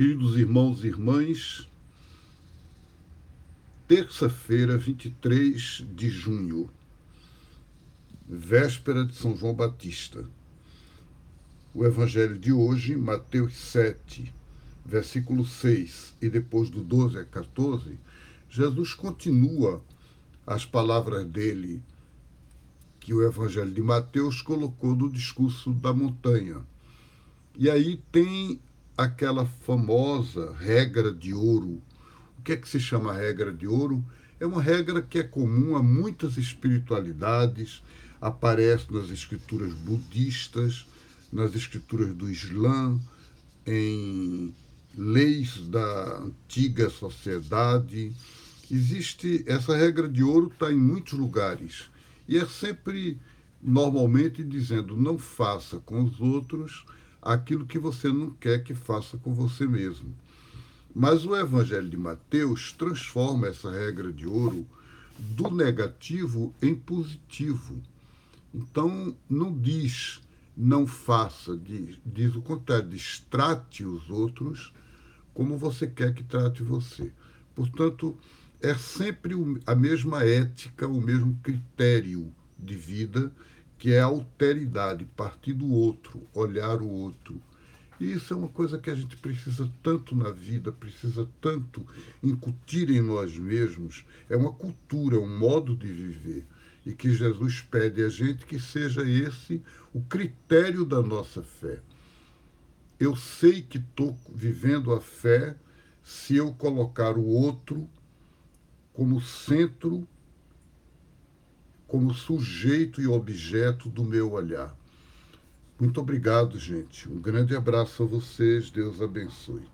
Queridos irmãos e irmãs, terça-feira, 23 de junho, véspera de São João Batista. O evangelho de hoje, Mateus 7, versículo 6 e depois do 12 a 14, Jesus continua as palavras dele que o evangelho de Mateus colocou no discurso da montanha. E aí tem aquela famosa regra de ouro. O que é que se chama regra de ouro? É uma regra que é comum a muitas espiritualidades, aparece nas escrituras budistas, nas escrituras do Islã, em leis da antiga sociedade. Existe essa regra de ouro está em muitos lugares e é sempre normalmente dizendo não faça com os outros aquilo que você não quer que faça com você mesmo. Mas o Evangelho de Mateus transforma essa regra de ouro do negativo em positivo. Então, não diz não faça, diz, diz o contrário, diz trate os outros como você quer que trate você. Portanto, é sempre a mesma ética, o mesmo critério de vida que é a alteridade, partir do outro, olhar o outro. E isso é uma coisa que a gente precisa tanto na vida, precisa tanto incutir em nós mesmos. É uma cultura, um modo de viver. E que Jesus pede a gente que seja esse o critério da nossa fé. Eu sei que estou vivendo a fé se eu colocar o outro como centro como sujeito e objeto do meu olhar. Muito obrigado, gente. Um grande abraço a vocês. Deus abençoe.